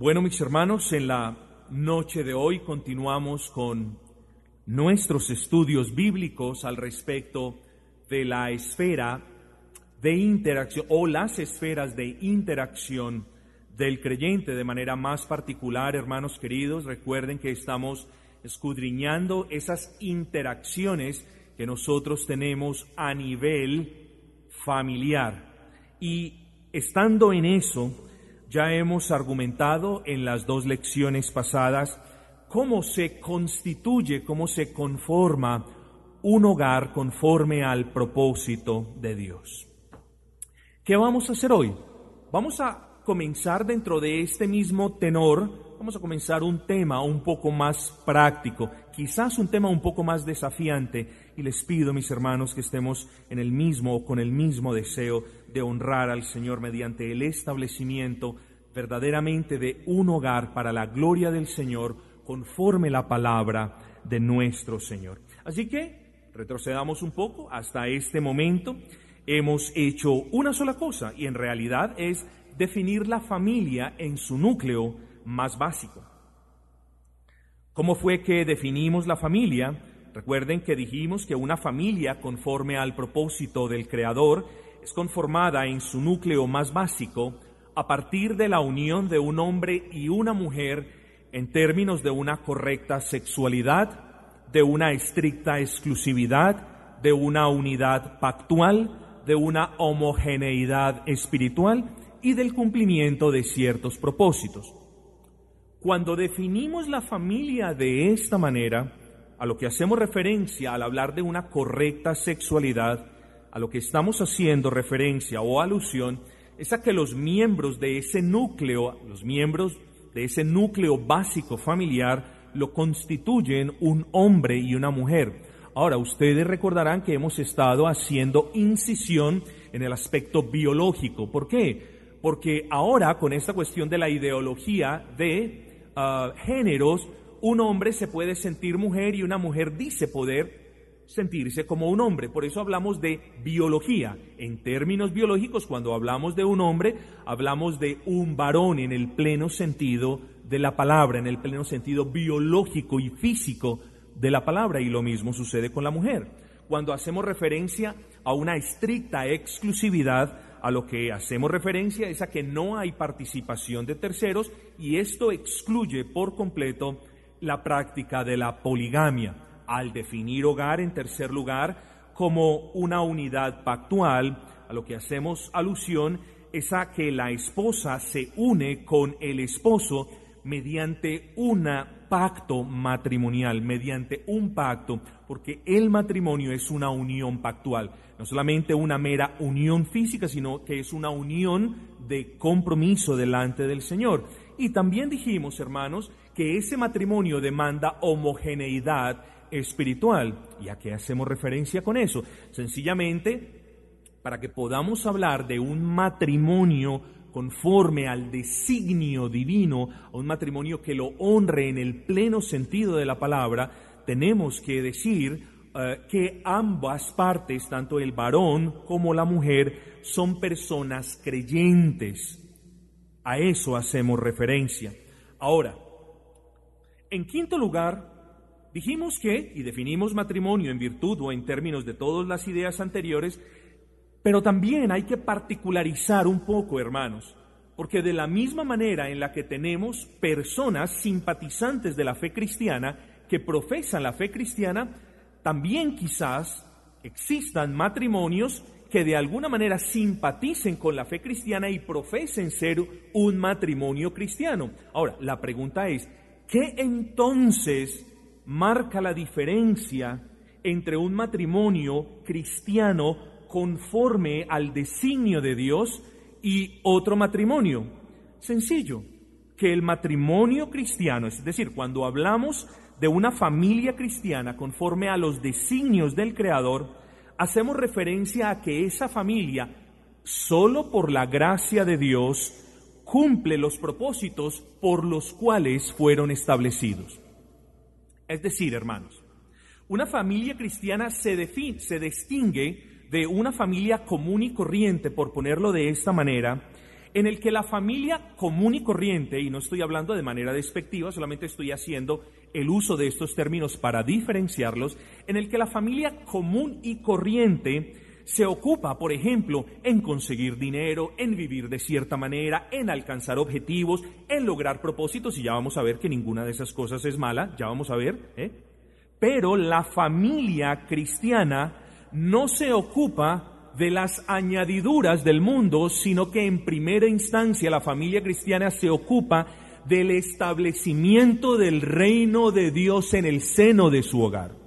Bueno, mis hermanos, en la noche de hoy continuamos con nuestros estudios bíblicos al respecto de la esfera de interacción o las esferas de interacción del creyente de manera más particular, hermanos queridos. Recuerden que estamos escudriñando esas interacciones que nosotros tenemos a nivel familiar. Y estando en eso, ya hemos argumentado en las dos lecciones pasadas cómo se constituye, cómo se conforma un hogar conforme al propósito de Dios. ¿Qué vamos a hacer hoy? Vamos a comenzar dentro de este mismo tenor, vamos a comenzar un tema un poco más práctico, quizás un tema un poco más desafiante, y les pido, mis hermanos, que estemos en el mismo o con el mismo deseo de honrar al Señor mediante el establecimiento verdaderamente de un hogar para la gloria del Señor conforme la palabra de nuestro Señor. Así que retrocedamos un poco hasta este momento. Hemos hecho una sola cosa y en realidad es definir la familia en su núcleo más básico. ¿Cómo fue que definimos la familia? Recuerden que dijimos que una familia conforme al propósito del Creador es conformada en su núcleo más básico a partir de la unión de un hombre y una mujer en términos de una correcta sexualidad, de una estricta exclusividad, de una unidad pactual, de una homogeneidad espiritual y del cumplimiento de ciertos propósitos. Cuando definimos la familia de esta manera, a lo que hacemos referencia al hablar de una correcta sexualidad, a lo que estamos haciendo referencia o alusión es a que los miembros de ese núcleo, los miembros de ese núcleo básico familiar, lo constituyen un hombre y una mujer. Ahora, ustedes recordarán que hemos estado haciendo incisión en el aspecto biológico. ¿Por qué? Porque ahora, con esta cuestión de la ideología de ah, géneros, un hombre se puede sentir mujer y una mujer dice poder sentirse como un hombre. Por eso hablamos de biología. En términos biológicos, cuando hablamos de un hombre, hablamos de un varón en el pleno sentido de la palabra, en el pleno sentido biológico y físico de la palabra. Y lo mismo sucede con la mujer. Cuando hacemos referencia a una estricta exclusividad, a lo que hacemos referencia es a que no hay participación de terceros y esto excluye por completo la práctica de la poligamia al definir hogar en tercer lugar como una unidad pactual, a lo que hacemos alusión es a que la esposa se une con el esposo mediante un pacto matrimonial, mediante un pacto, porque el matrimonio es una unión pactual, no solamente una mera unión física, sino que es una unión de compromiso delante del Señor. Y también dijimos, hermanos, que ese matrimonio demanda homogeneidad espiritual. ¿Y a qué hacemos referencia con eso? Sencillamente, para que podamos hablar de un matrimonio conforme al designio divino, a un matrimonio que lo honre en el pleno sentido de la palabra, tenemos que decir eh, que ambas partes, tanto el varón como la mujer, son personas creyentes. A eso hacemos referencia. Ahora, en quinto lugar, Dijimos que, y definimos matrimonio en virtud o en términos de todas las ideas anteriores, pero también hay que particularizar un poco, hermanos, porque de la misma manera en la que tenemos personas simpatizantes de la fe cristiana que profesan la fe cristiana, también quizás existan matrimonios que de alguna manera simpaticen con la fe cristiana y profesen ser un matrimonio cristiano. Ahora, la pregunta es, ¿qué entonces marca la diferencia entre un matrimonio cristiano conforme al designio de Dios y otro matrimonio. Sencillo, que el matrimonio cristiano, es decir, cuando hablamos de una familia cristiana conforme a los designios del Creador, hacemos referencia a que esa familia, solo por la gracia de Dios, cumple los propósitos por los cuales fueron establecidos. Es decir, hermanos, una familia cristiana se, define, se distingue de una familia común y corriente, por ponerlo de esta manera, en el que la familia común y corriente, y no estoy hablando de manera despectiva, solamente estoy haciendo el uso de estos términos para diferenciarlos, en el que la familia común y corriente se ocupa, por ejemplo, en conseguir dinero, en vivir de cierta manera, en alcanzar objetivos, en lograr propósitos, y ya vamos a ver que ninguna de esas cosas es mala, ya vamos a ver, ¿eh? pero la familia cristiana no se ocupa de las añadiduras del mundo, sino que en primera instancia la familia cristiana se ocupa del establecimiento del reino de Dios en el seno de su hogar.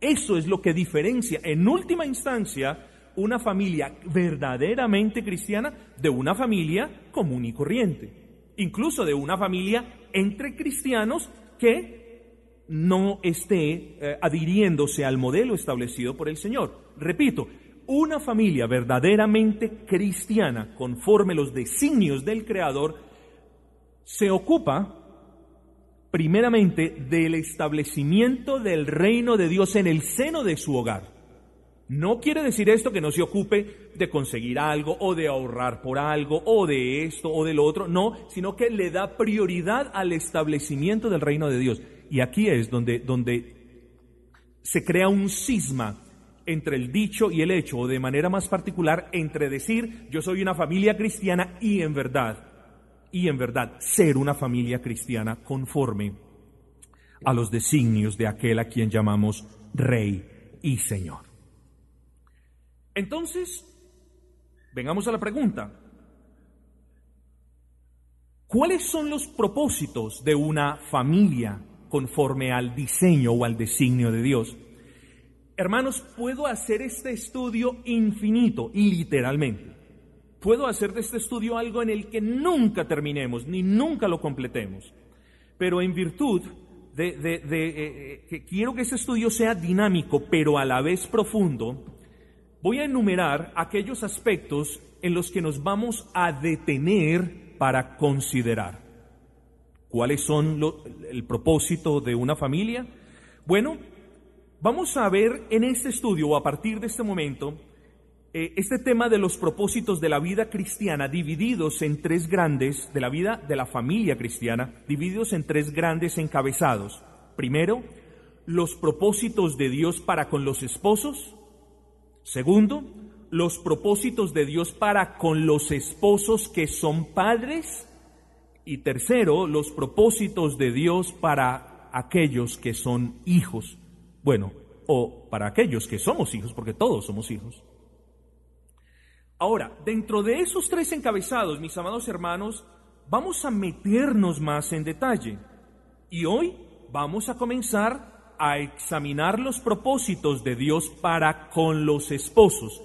Eso es lo que diferencia, en última instancia, una familia verdaderamente cristiana de una familia común y corriente. Incluso de una familia entre cristianos que no esté eh, adhiriéndose al modelo establecido por el Señor. Repito, una familia verdaderamente cristiana, conforme los designios del Creador, se ocupa primeramente del establecimiento del reino de Dios en el seno de su hogar. No quiere decir esto que no se ocupe de conseguir algo o de ahorrar por algo o de esto o de lo otro, no, sino que le da prioridad al establecimiento del reino de Dios. Y aquí es donde, donde se crea un cisma entre el dicho y el hecho, o de manera más particular, entre decir yo soy una familia cristiana y en verdad y en verdad ser una familia cristiana conforme a los designios de aquel a quien llamamos Rey y Señor. Entonces, vengamos a la pregunta. ¿Cuáles son los propósitos de una familia conforme al diseño o al designio de Dios? Hermanos, puedo hacer este estudio infinito y literalmente puedo hacer de este estudio algo en el que nunca terminemos, ni nunca lo completemos. Pero en virtud de, eh, eh, que quiero que este estudio sea dinámico, pero a la vez profundo, voy a enumerar aquellos aspectos en los que nos vamos a detener para considerar. ¿Cuáles son el propósito de una familia? Bueno, vamos a ver en este estudio o a partir de este momento este tema de los propósitos de la vida cristiana divididos en tres grandes, de la vida de la familia cristiana, divididos en tres grandes encabezados. Primero, los propósitos de Dios para con los esposos. Segundo, los propósitos de Dios para con los esposos que son padres. Y tercero, los propósitos de Dios para aquellos que son hijos. Bueno, o para aquellos que somos hijos, porque todos somos hijos. Ahora, dentro de esos tres encabezados, mis amados hermanos, vamos a meternos más en detalle. Y hoy vamos a comenzar a examinar los propósitos de Dios para con los esposos.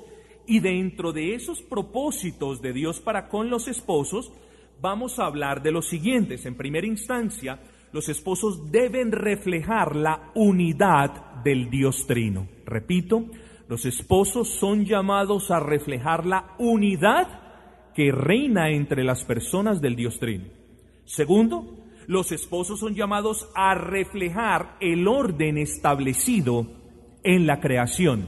Y dentro de esos propósitos de Dios para con los esposos, vamos a hablar de los siguientes. En primera instancia, los esposos deben reflejar la unidad del Dios Trino. Repito, los esposos son llamados a reflejar la unidad que reina entre las personas del Dios Trino. Segundo, los esposos son llamados a reflejar el orden establecido en la creación.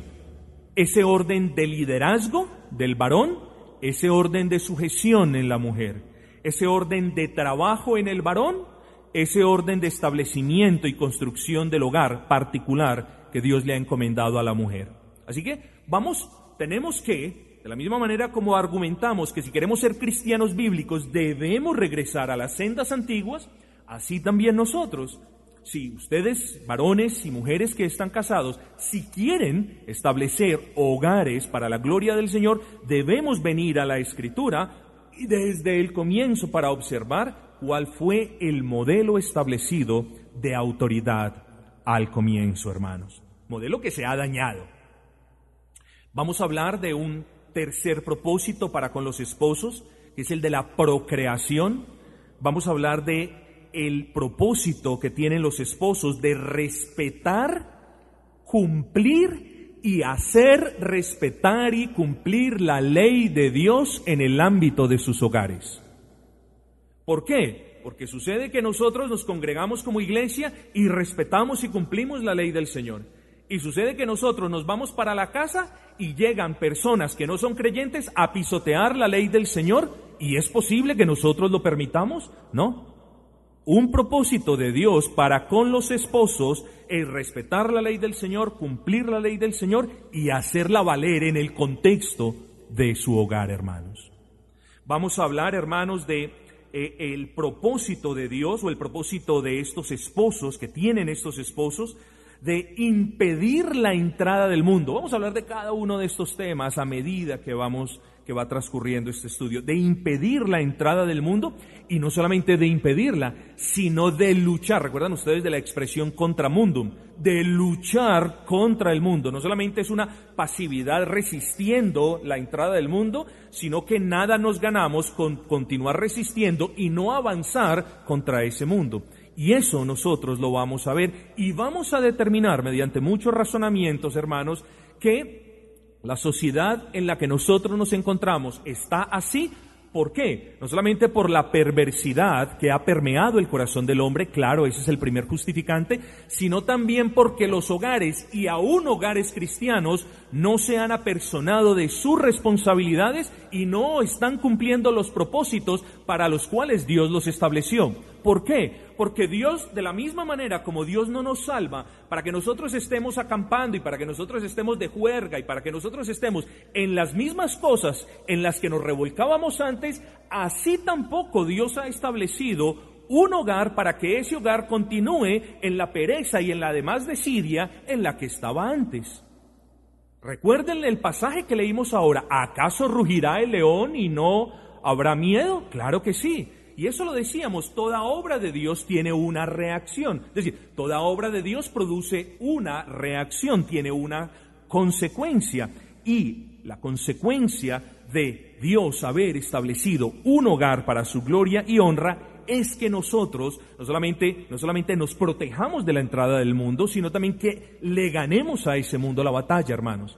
Ese orden de liderazgo del varón, ese orden de sujeción en la mujer, ese orden de trabajo en el varón, ese orden de establecimiento y construcción del hogar particular que Dios le ha encomendado a la mujer. Así que vamos, tenemos que, de la misma manera como argumentamos que si queremos ser cristianos bíblicos debemos regresar a las sendas antiguas, así también nosotros. Si ustedes, varones y mujeres que están casados, si quieren establecer hogares para la gloria del Señor, debemos venir a la Escritura y desde el comienzo para observar cuál fue el modelo establecido de autoridad al comienzo, hermanos. Modelo que se ha dañado Vamos a hablar de un tercer propósito para con los esposos, que es el de la procreación. Vamos a hablar de el propósito que tienen los esposos de respetar, cumplir y hacer respetar y cumplir la ley de Dios en el ámbito de sus hogares. ¿Por qué? Porque sucede que nosotros nos congregamos como iglesia y respetamos y cumplimos la ley del Señor. Y sucede que nosotros nos vamos para la casa y llegan personas que no son creyentes a pisotear la ley del Señor ¿Y es posible que nosotros lo permitamos? No. Un propósito de Dios para con los esposos es respetar la ley del Señor, cumplir la ley del Señor y hacerla valer en el contexto de su hogar, hermanos. Vamos a hablar, hermanos, de eh, el propósito de Dios o el propósito de estos esposos que tienen estos esposos de impedir la entrada del mundo. Vamos a hablar de cada uno de estos temas a medida que vamos que va transcurriendo este estudio, de impedir la entrada del mundo y no solamente de impedirla, sino de luchar. ¿Recuerdan ustedes de la expresión contra mundum? De luchar contra el mundo. No solamente es una pasividad resistiendo la entrada del mundo, sino que nada nos ganamos con continuar resistiendo y no avanzar contra ese mundo. Y eso nosotros lo vamos a ver y vamos a determinar mediante muchos razonamientos, hermanos, que la sociedad en la que nosotros nos encontramos está así. ¿Por qué? No solamente por la perversidad que ha permeado el corazón del hombre, claro, ese es el primer justificante, sino también porque los hogares y aún hogares cristianos no se han apersonado de sus responsabilidades y no están cumpliendo los propósitos para los cuales Dios los estableció. ¿Por qué? Porque Dios, de la misma manera como Dios no nos salva, para que nosotros estemos acampando y para que nosotros estemos de juerga y para que nosotros estemos en las mismas cosas en las que nos revolcábamos antes, así tampoco Dios ha establecido un hogar para que ese hogar continúe en la pereza y en la demás desidia en la que estaba antes. Recuerden el pasaje que leímos ahora. ¿Acaso rugirá el león y no habrá miedo? Claro que sí. Y eso lo decíamos, toda obra de Dios tiene una reacción. Es decir, toda obra de Dios produce una reacción, tiene una consecuencia. Y la consecuencia de Dios haber establecido un hogar para su gloria y honra es que nosotros no solamente, no solamente nos protejamos de la entrada del mundo, sino también que le ganemos a ese mundo la batalla, hermanos.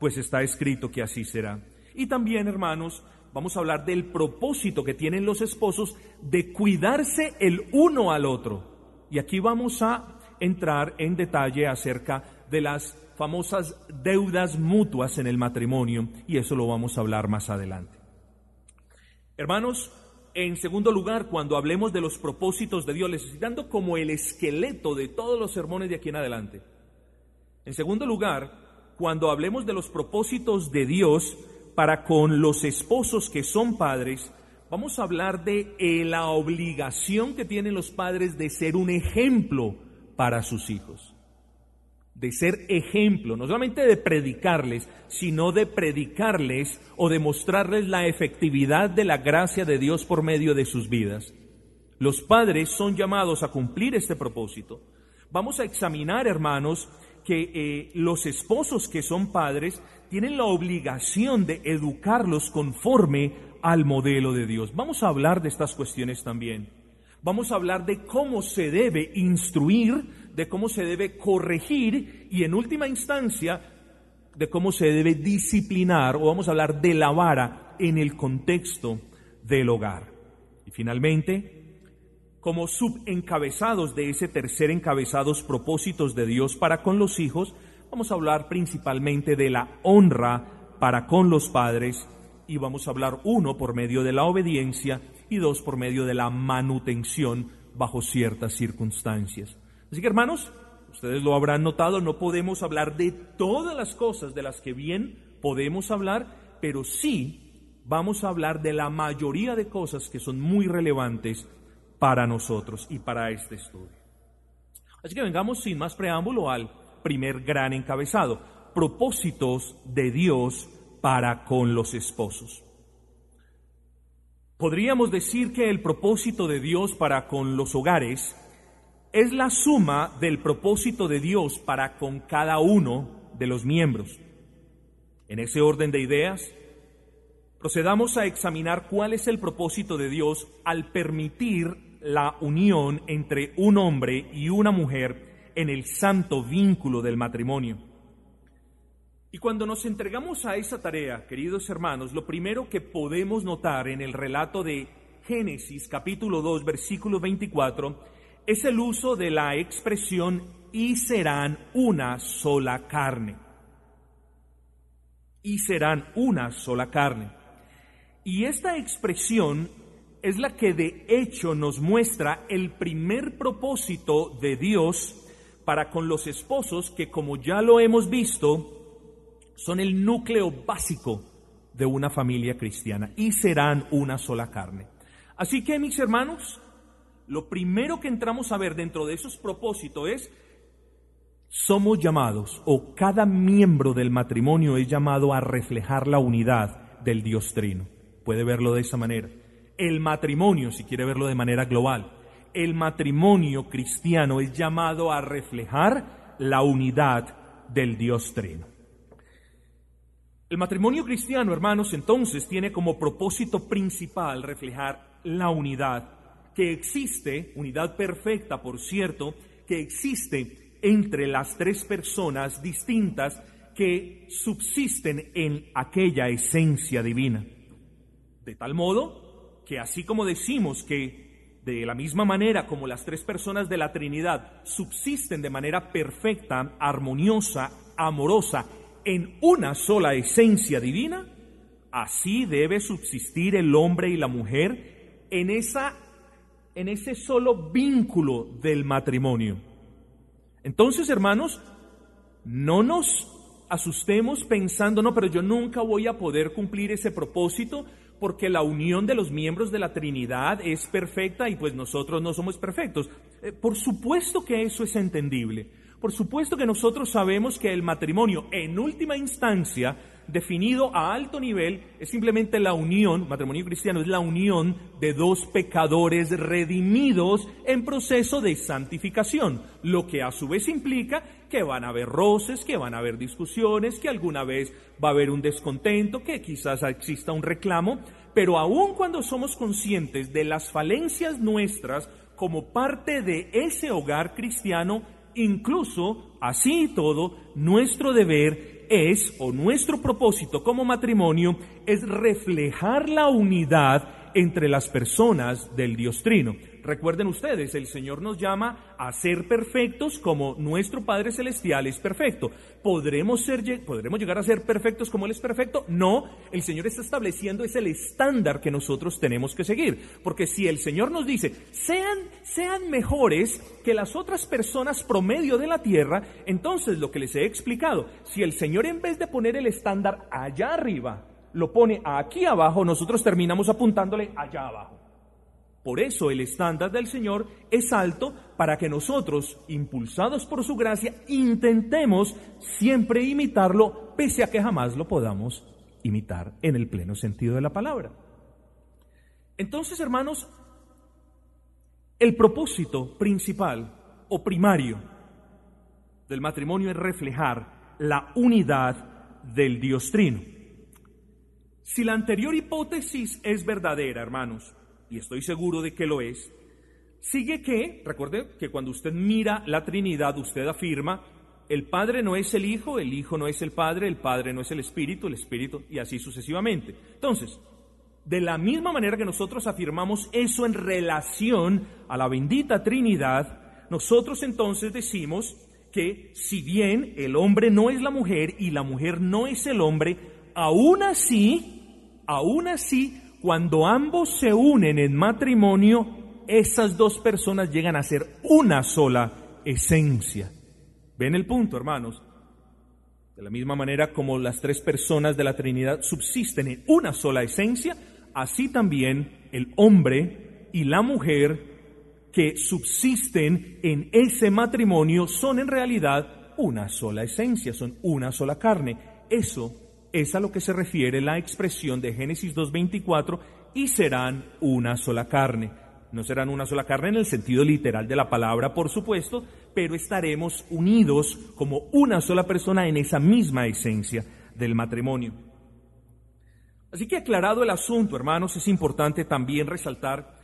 Pues está escrito que así será. Y también, hermanos, vamos a hablar del propósito que tienen los esposos de cuidarse el uno al otro. Y aquí vamos a entrar en detalle acerca de las famosas deudas mutuas en el matrimonio y eso lo vamos a hablar más adelante. Hermanos, en segundo lugar, cuando hablemos de los propósitos de Dios, les dando como el esqueleto de todos los sermones de aquí en adelante. En segundo lugar, cuando hablemos de los propósitos de Dios, para con los esposos que son padres, vamos a hablar de eh, la obligación que tienen los padres de ser un ejemplo para sus hijos. De ser ejemplo, no solamente de predicarles, sino de predicarles o de mostrarles la efectividad de la gracia de Dios por medio de sus vidas. Los padres son llamados a cumplir este propósito. Vamos a examinar, hermanos, que eh, los esposos que son padres tienen la obligación de educarlos conforme al modelo de Dios. Vamos a hablar de estas cuestiones también. Vamos a hablar de cómo se debe instruir, de cómo se debe corregir y en última instancia de cómo se debe disciplinar o vamos a hablar de la vara en el contexto del hogar. Y finalmente, como subencabezados de ese tercer encabezados propósitos de Dios para con los hijos, Vamos a hablar principalmente de la honra para con los padres y vamos a hablar uno por medio de la obediencia y dos por medio de la manutención bajo ciertas circunstancias. Así que hermanos, ustedes lo habrán notado, no podemos hablar de todas las cosas de las que bien podemos hablar, pero sí vamos a hablar de la mayoría de cosas que son muy relevantes para nosotros y para este estudio. Así que vengamos sin más preámbulo al primer gran encabezado, propósitos de Dios para con los esposos. Podríamos decir que el propósito de Dios para con los hogares es la suma del propósito de Dios para con cada uno de los miembros. En ese orden de ideas, procedamos a examinar cuál es el propósito de Dios al permitir la unión entre un hombre y una mujer en el santo vínculo del matrimonio. Y cuando nos entregamos a esa tarea, queridos hermanos, lo primero que podemos notar en el relato de Génesis capítulo 2 versículo 24 es el uso de la expresión y serán una sola carne. Y serán una sola carne. Y esta expresión es la que de hecho nos muestra el primer propósito de Dios para con los esposos que como ya lo hemos visto, son el núcleo básico de una familia cristiana y serán una sola carne. Así que mis hermanos, lo primero que entramos a ver dentro de esos propósitos es, somos llamados, o cada miembro del matrimonio es llamado a reflejar la unidad del Dios Trino. Puede verlo de esa manera. El matrimonio, si quiere verlo de manera global, el matrimonio cristiano es llamado a reflejar la unidad del Dios Trino. El matrimonio cristiano, hermanos, entonces tiene como propósito principal reflejar la unidad que existe, unidad perfecta, por cierto, que existe entre las tres personas distintas que subsisten en aquella esencia divina. De tal modo que así como decimos que de la misma manera como las tres personas de la Trinidad subsisten de manera perfecta, armoniosa, amorosa, en una sola esencia divina, así debe subsistir el hombre y la mujer en, esa, en ese solo vínculo del matrimonio. Entonces, hermanos, no nos asustemos pensando, no, pero yo nunca voy a poder cumplir ese propósito porque la unión de los miembros de la Trinidad es perfecta y pues nosotros no somos perfectos. Eh, por supuesto que eso es entendible. Por supuesto que nosotros sabemos que el matrimonio, en última instancia, definido a alto nivel, es simplemente la unión, matrimonio cristiano es la unión de dos pecadores redimidos en proceso de santificación, lo que a su vez implica que van a haber roces, que van a haber discusiones, que alguna vez va a haber un descontento, que quizás exista un reclamo, pero aun cuando somos conscientes de las falencias nuestras como parte de ese hogar cristiano, Incluso, así y todo, nuestro deber es, o nuestro propósito como matrimonio, es reflejar la unidad entre las personas del Dios Trino. Recuerden ustedes, el Señor nos llama a ser perfectos como nuestro Padre Celestial es perfecto. ¿Podremos, ser, ¿Podremos llegar a ser perfectos como Él es perfecto? No, el Señor está estableciendo es el estándar que nosotros tenemos que seguir. Porque si el Señor nos dice, sean, sean mejores que las otras personas promedio de la tierra, entonces lo que les he explicado, si el Señor en vez de poner el estándar allá arriba, lo pone aquí abajo, nosotros terminamos apuntándole allá abajo. Por eso el estándar del Señor es alto para que nosotros, impulsados por su gracia, intentemos siempre imitarlo, pese a que jamás lo podamos imitar en el pleno sentido de la palabra. Entonces, hermanos, el propósito principal o primario del matrimonio es reflejar la unidad del Dios Trino. Si la anterior hipótesis es verdadera, hermanos, y estoy seguro de que lo es, sigue que, recuerde que cuando usted mira la Trinidad, usted afirma, el Padre no es el Hijo, el Hijo no es el Padre, el Padre no es el Espíritu, el Espíritu, y así sucesivamente. Entonces, de la misma manera que nosotros afirmamos eso en relación a la bendita Trinidad, nosotros entonces decimos que si bien el hombre no es la mujer y la mujer no es el hombre, aún así, aún así, cuando ambos se unen en matrimonio, esas dos personas llegan a ser una sola esencia. ¿Ven el punto, hermanos? De la misma manera como las tres personas de la Trinidad subsisten en una sola esencia, así también el hombre y la mujer que subsisten en ese matrimonio son en realidad una sola esencia, son una sola carne. Eso es a lo que se refiere la expresión de Génesis 2.24 y serán una sola carne. No serán una sola carne en el sentido literal de la palabra, por supuesto, pero estaremos unidos como una sola persona en esa misma esencia del matrimonio. Así que aclarado el asunto, hermanos, es importante también resaltar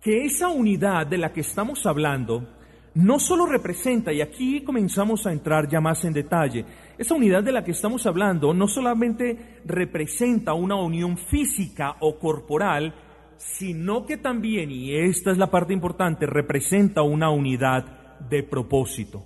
que esa unidad de la que estamos hablando no solo representa, y aquí comenzamos a entrar ya más en detalle, esa unidad de la que estamos hablando no solamente representa una unión física o corporal, sino que también, y esta es la parte importante, representa una unidad de propósito.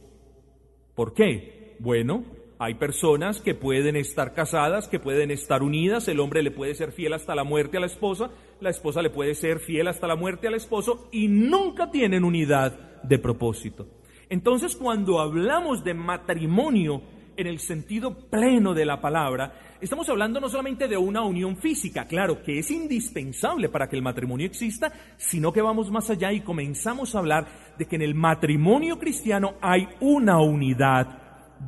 ¿Por qué? Bueno, Hay personas que pueden estar casadas, que pueden estar unidas, el hombre le puede ser fiel hasta la muerte a la esposa, la esposa le puede ser fiel hasta la muerte al esposo y nunca tienen unidad de propósito. Entonces cuando hablamos de matrimonio en el sentido pleno de la palabra, estamos hablando no solamente de una unión física, claro, que es indispensable para que el matrimonio exista, sino que vamos más allá y comenzamos a hablar de que en el matrimonio cristiano hay una unidad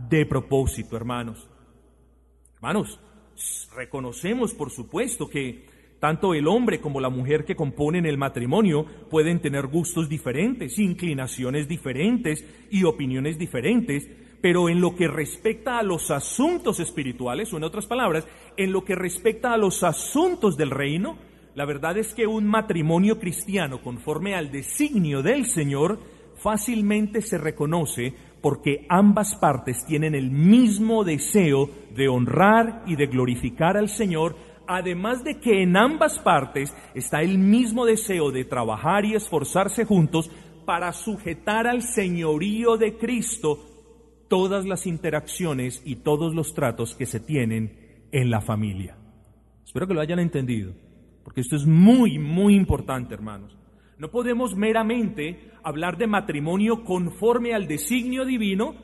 de propósito, hermanos. Hermanos, reconocemos, por supuesto, que tanto el hombre como la mujer que componen el matrimonio pueden tener gustos diferentes, inclinaciones diferentes y opiniones diferentes, pero en lo que respecta a los asuntos espirituales, o en otras palabras, en lo que respecta a los asuntos del reino, la verdad es que un matrimonio cristiano conforme al designio del Señor fácilmente se reconoce porque ambas partes tienen el mismo deseo de honrar y de glorificar al Señor, además de que en ambas partes está el mismo deseo de trabajar y esforzarse juntos para sujetar al señorío de Cristo todas las interacciones y todos los tratos que se tienen en la familia. Espero que lo hayan entendido, porque esto es muy, muy importante, hermanos. No podemos meramente hablar de matrimonio conforme al designio divino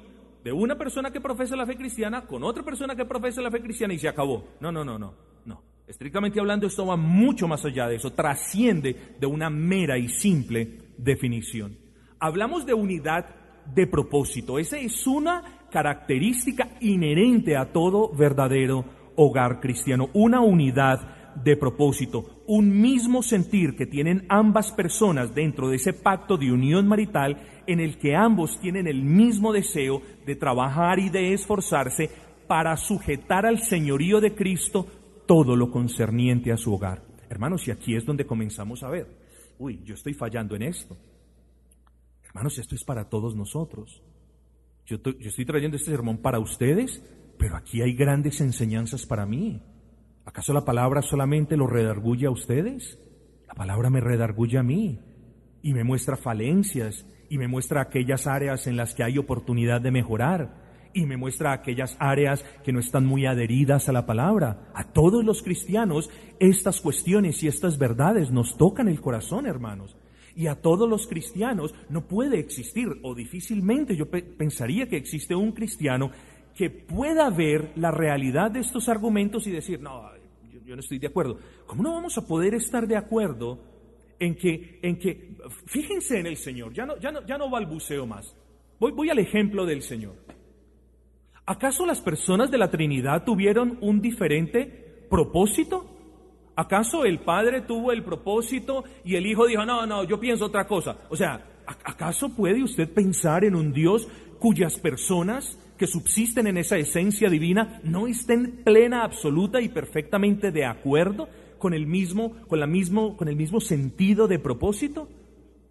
de una persona que profesa la fe cristiana con otra persona que profesa la fe cristiana y se acabó. No, no, no, no, no. Estrictamente hablando, esto va mucho más allá de eso, trasciende de una mera y simple definición. Hablamos de unidad de propósito. Esa es una característica inherente a todo verdadero hogar cristiano, una unidad de propósito, un mismo sentir que tienen ambas personas dentro de ese pacto de unión marital en el que ambos tienen el mismo deseo de trabajar y de esforzarse para sujetar al señorío de Cristo todo lo concerniente a su hogar. Hermanos, y aquí es donde comenzamos a ver, uy, yo estoy fallando en esto. Hermanos, esto es para todos nosotros. Yo, estoy trayendo este sermón para ustedes, pero aquí hay grandes enseñanzas para mí. ¿Acaso la palabra solamente lo redarguye a ustedes? La palabra me redarguye a mí y me muestra falencias y me muestra aquellas áreas en las que hay oportunidad de mejorar y me muestra aquellas áreas que no están muy adheridas a la palabra. A todos los cristianos estas cuestiones y estas verdades nos tocan el corazón, hermanos. Y a todos los cristianos no puede existir, o difícilmente yo pensaría que existe un cristiano que pueda ver la realidad de estos argumentos y decir, no, yo, no estoy de acuerdo. ¿Cómo no vamos a poder estar de acuerdo en que, en que fíjense en el Señor, ya no, ya no, ya no balbuceo más. Voy, voy al ejemplo del Señor. ¿Acaso las personas de la Trinidad tuvieron un diferente propósito? ¿Acaso el Padre tuvo el propósito y el Hijo dijo, no, no, yo pienso otra cosa? O sea, ¿acaso puede usted pensar en un Dios cuyas personas que subsisten en esa esencia divina no estén plena, absoluta y perfectamente de acuerdo con el mismo, con la mismo, con el mismo sentido de propósito?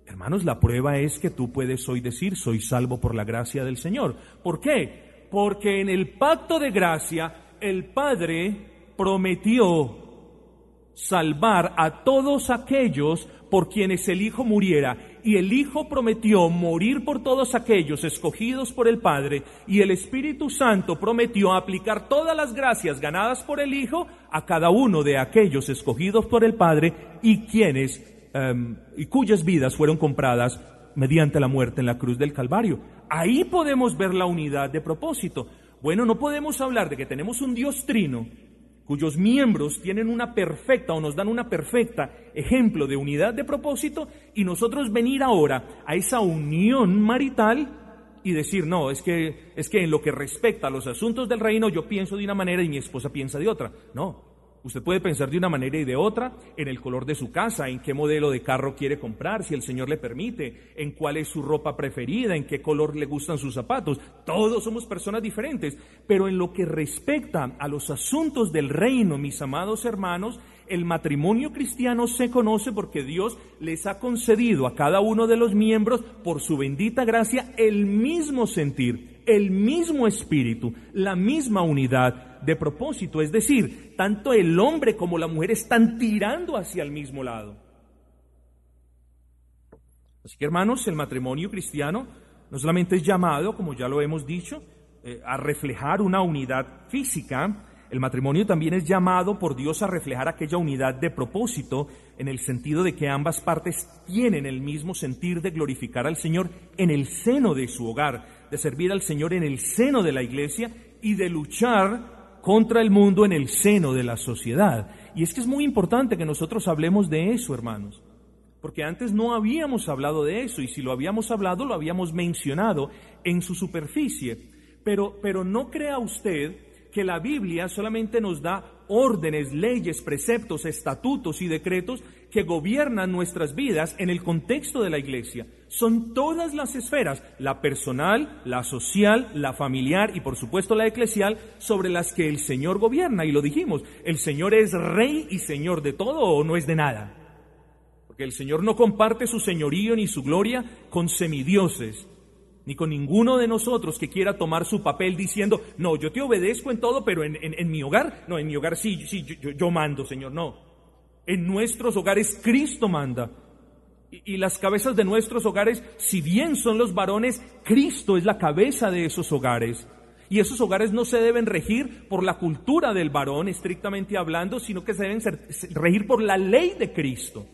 Hermanos, la prueba es que tú puedes hoy decir, soy salvo por la gracia del Señor. ¿Por qué? Porque en el pacto de gracia el Padre prometió salvar a todos aquellos por quienes el Hijo muriera, y el Hijo prometió morir por todos aquellos escogidos por el Padre, y el Espíritu Santo prometió aplicar todas las gracias ganadas por el Hijo a cada uno de aquellos escogidos por el Padre y quienes em, y cuyas vidas fueron compradas mediante la muerte en la cruz del Calvario. Ahí podemos ver la unidad de propósito. Bueno, no podemos hablar de que tenemos un Dios trino cuyos miembros tienen una perfecta o nos dan una perfecta ejemplo de unidad de propósito y nosotros venir ahora a esa unión marital y decir, no, es que, es que en lo que respecta a los asuntos del reino yo pienso de una manera y mi esposa piensa de otra. No, Usted puede pensar de una manera y de otra en el color de su casa, en qué modelo de carro quiere comprar, si el Señor le permite, en cuál es su ropa preferida, en qué color le gustan sus zapatos. Todos somos personas diferentes, pero en lo que respecta a los asuntos del reino, mis amados hermanos, el matrimonio cristiano se conoce porque Dios les ha concedido a cada uno de los miembros, por su bendita gracia, el mismo sentir, el mismo espíritu, la misma unidad de propósito. Es decir, tanto el hombre como la mujer están tirando hacia el mismo lado. Así que hermanos, el matrimonio cristiano no solamente es llamado, como ya lo hemos dicho, eh, a reflejar una unidad física, el matrimonio también es llamado por Dios a reflejar aquella unidad de propósito en el sentido de que ambas partes tienen el mismo sentir de glorificar al Señor en el seno de su hogar, de servir al Señor en el seno de la iglesia y de luchar contra el mundo en el seno de la sociedad. Y es que es muy importante que nosotros hablemos de eso, hermanos, porque antes no habíamos hablado de eso y si lo habíamos hablado lo habíamos mencionado en su superficie. Pero, pero no crea usted que la Biblia solamente nos da órdenes, leyes, preceptos, estatutos y decretos que gobiernan nuestras vidas en el contexto de la iglesia. Son todas las esferas, la personal, la social, la familiar y por supuesto la eclesial, sobre las que el Señor gobierna. Y lo dijimos, el Señor es rey y Señor de todo o no es de nada. Porque el Señor no comparte su señorío ni su gloria con semidioses ni con ninguno de nosotros que quiera tomar su papel diciendo, no, yo te obedezco en todo, pero en, mi hogar, no, en mi hogar sí, sí, yo, mando, Señor, no. En nuestros hogares Cristo manda. Y, las cabezas de nuestros hogares, si bien son los varones, Cristo es la cabeza de esos hogares. Y esos hogares no se deben regir por la cultura del varón, estrictamente hablando, sino que se deben regir por la ley de Cristo.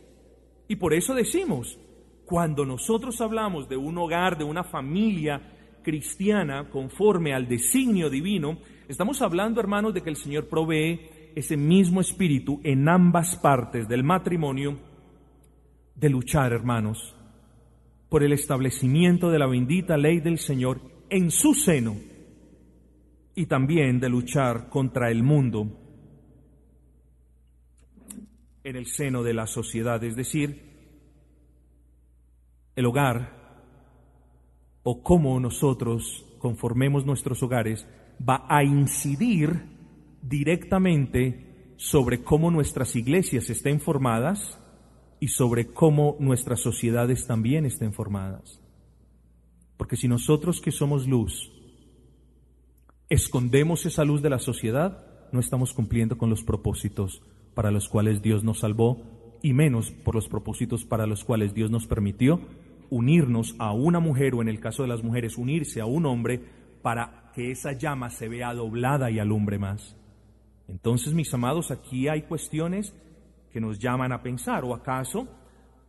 Y por eso decimos, cuando nosotros hablamos de un hogar, de una familia cristiana conforme al designio divino, estamos hablando, hermanos, de que el Señor provee ese mismo espíritu en ambas partes del matrimonio de luchar, hermanos, por el establecimiento de la bendita ley del Señor en su seno y también de luchar contra el mundo en el seno de la sociedad, es decir, el hogar o cómo nosotros conformemos nuestros hogares va a incidir directamente sobre cómo nuestras iglesias estén formadas y sobre cómo nuestras sociedades también estén formadas. Porque si nosotros que somos luz escondemos esa luz de la sociedad, no estamos cumpliendo con los propósitos para los cuales Dios nos salvó y menos por los propósitos para los cuales Dios nos permitió unirnos a una mujer o en el caso de las mujeres unirse a un hombre para que esa llama se vea doblada y alumbre más. Entonces, mis amados, aquí hay cuestiones que nos llaman a pensar. ¿O acaso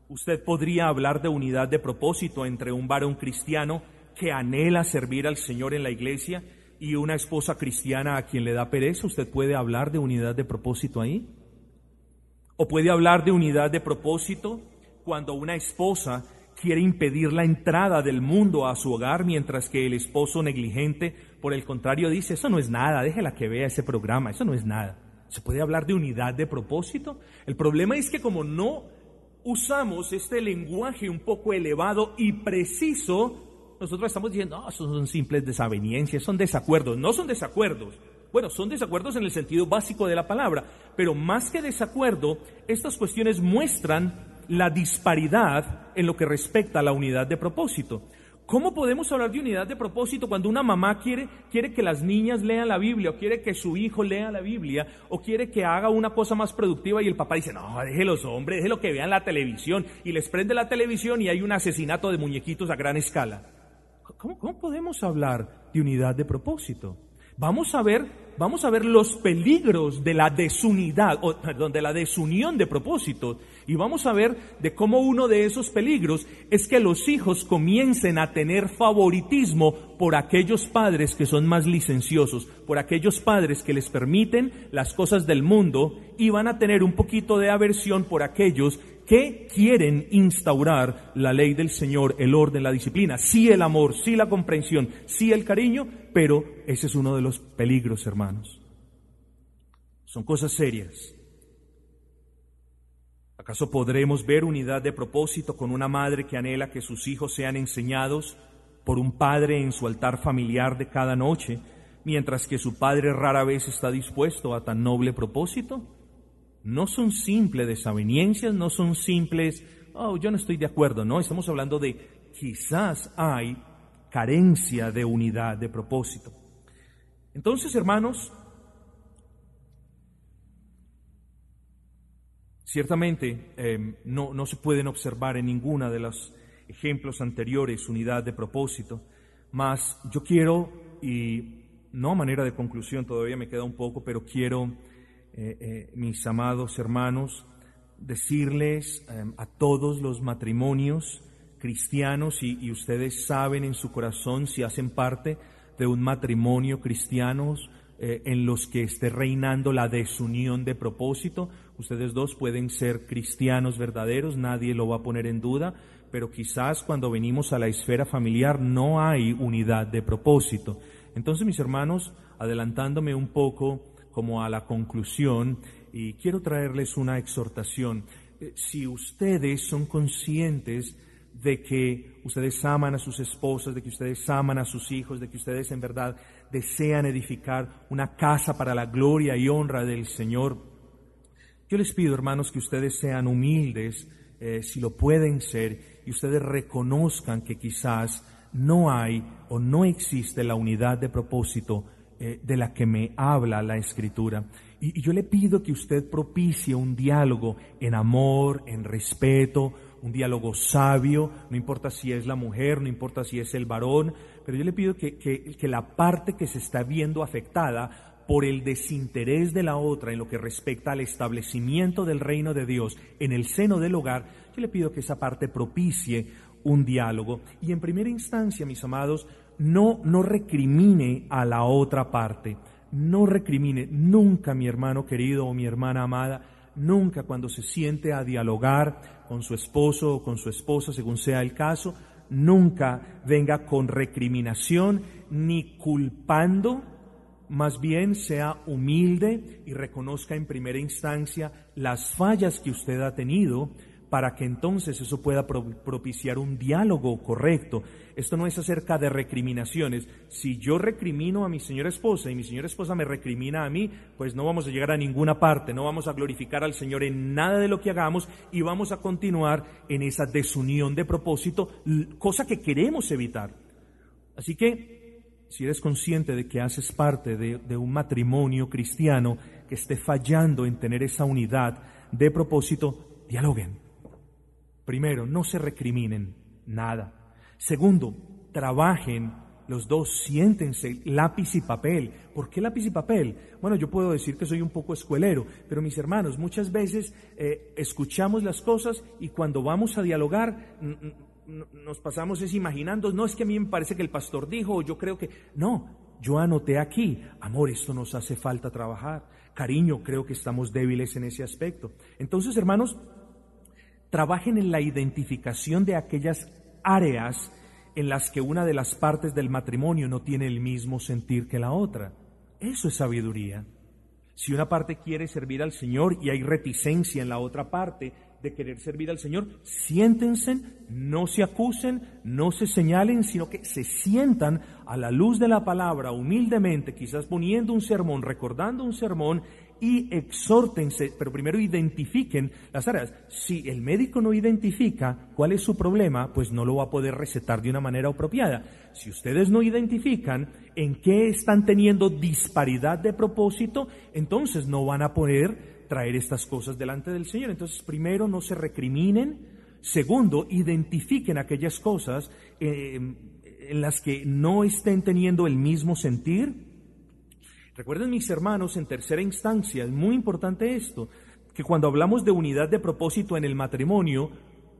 usted podría hablar de unidad de propósito entre un varón cristiano que anhela servir al Señor en la iglesia y una esposa cristiana a quien le da pereza? ¿Usted puede hablar de unidad de propósito ahí? ¿O puede hablar de unidad de propósito cuando una esposa quiere impedir la entrada del mundo a su hogar, mientras que el esposo negligente, por el contrario, dice, eso no es nada, déjela que vea ese programa, eso no es nada. ¿Se puede hablar de unidad de propósito? El problema es que como no usamos este lenguaje un poco elevado y preciso, nosotros estamos diciendo, no, son simples desavenencias, son desacuerdos. No son desacuerdos. Bueno, son desacuerdos en el sentido básico de la palabra, pero más que desacuerdo, estas cuestiones muestran la disparidad en lo que respecta a la unidad de propósito. ¿Cómo podemos hablar de unidad de propósito cuando una mamá quiere, quiere que las niñas lean la Biblia o quiere que su hijo lea la Biblia o quiere que haga una cosa más productiva y el papá dice, no, déjelos hombres, déjelo que vean la televisión y les prende la televisión y hay un asesinato de muñequitos a gran escala? ¿Cómo, cómo podemos hablar de unidad de propósito? Vamos a ver, vamos a ver los peligros de la desunidad, o perdón, de la desunión de propósito. Y vamos a ver de cómo uno de esos peligros es que los hijos comiencen a tener favoritismo por aquellos padres que son más licenciosos, por aquellos padres que les permiten las cosas del mundo y van a tener un poquito de aversión por aquellos que quieren instaurar la ley del Señor, el orden, la disciplina, sí el amor, sí la comprensión, sí el cariño, pero ese es uno de los peligros, hermanos. Son cosas serias. ¿Acaso podremos ver unidad de propósito con una madre que anhela que sus hijos sean enseñados por un padre en su altar familiar de cada noche, mientras que su padre rara vez está dispuesto a tan noble propósito? no son simples desavenencias, no son simples, oh, yo no estoy de acuerdo, no, estamos hablando de quizás hay carencia de unidad, de propósito. Entonces, hermanos, ciertamente em, no, no se pueden observar en ninguna de los ejemplos anteriores unidad de propósito, mas yo quiero y no a manera de conclusión, todavía me queda un poco, pero quiero, eh, eh, mis amados hermanos, decirles em, a todos los matrimonios cristianos, y, ustedes saben en su corazón si hacen parte de un matrimonio cristiano eh, en los que esté reinando la desunión de propósito, ustedes dos pueden ser cristianos verdaderos, nadie lo va a poner en duda, pero quizás cuando venimos a la esfera familiar no hay unidad de propósito. Entonces, mis hermanos, adelantándome un poco como a la conclusión, y quiero traerles una exhortación. Eh, si ustedes son conscientes de que ustedes aman a sus esposas, de que ustedes aman a sus hijos, de que ustedes en verdad desean edificar una casa para la gloria y honra del Señor, yo les pido, hermanos, que ustedes sean humildes, eh, si lo pueden ser, y ustedes reconozcan que quizás no hay o no existe la unidad de propósito eh, de la que me habla la Escritura. Y, yo le pido que usted propicie un diálogo en amor, en respeto, un diálogo sabio, no importa si es la mujer, no importa si es el varón, pero yo le pido que, que, la parte que se está viendo afectada por el desinterés de la otra en lo que respecta al establecimiento del reino de Dios en el seno del hogar, yo le pido que esa parte propicie un diálogo. Y en primera instancia, mis amados, no, no recrimine a la otra parte. No recrimine nunca, mi hermano querido o mi hermana amada, nunca cuando se siente a dialogar con su esposo o con su esposa, según sea el caso, nunca venga con recriminación ni culpando, más bien sea humilde y reconozca en primera instancia las fallas que usted ha tenido para que entonces eso pueda propiciar un diálogo correcto. Esto no es acerca de recriminaciones. Si yo recrimino a mi señora esposa y mi señora esposa me recrimina a mí, pues no vamos a llegar a ninguna parte, no vamos a glorificar al Señor en nada de lo que hagamos y vamos a continuar en esa desunión de propósito, cosa que queremos evitar. Así que, si eres consciente de que haces parte de, un matrimonio cristiano que esté fallando en tener esa unidad de propósito, dialoguen Primero, no se recriminen nada. Segundo, trabajen los dos, siéntense, lápiz y papel. ¿Por qué lápiz y papel? Bueno, yo puedo decir que soy un poco escuelero, pero mis hermanos, muchas veces eh, escuchamos las cosas y cuando vamos a dialogar nos pasamos es imaginando, no es que a mí me parece que el pastor dijo o yo creo que, no, yo anoté aquí, amor, esto nos hace falta trabajar, cariño, creo que estamos débiles en ese aspecto. Entonces, hermanos, trabajen en la identificación de aquellas áreas en las que una de las partes del matrimonio no tiene el mismo sentir que la otra. Eso es sabiduría. Si una parte quiere servir al Señor y hay reticencia en la otra parte de querer servir al Señor, siéntense, no se acusen, no se señalen, sino que se sientan a la luz de la palabra humildemente, quizás poniendo un sermón, recordando un sermón y exhórtense, pero primero identifiquen las áreas. Si el médico no identifica cuál es su problema, pues no lo va a poder recetar de una manera apropiada. Si ustedes no identifican en qué están teniendo disparidad de propósito, entonces no van a poder traer estas cosas delante del Señor. Entonces, primero, no se recriminen. Segundo, identifiquen aquellas cosas eh, en las que no estén teniendo el mismo sentir Recuerden mis hermanos, en tercera instancia, es muy importante esto, que cuando hablamos de unidad de propósito en el matrimonio,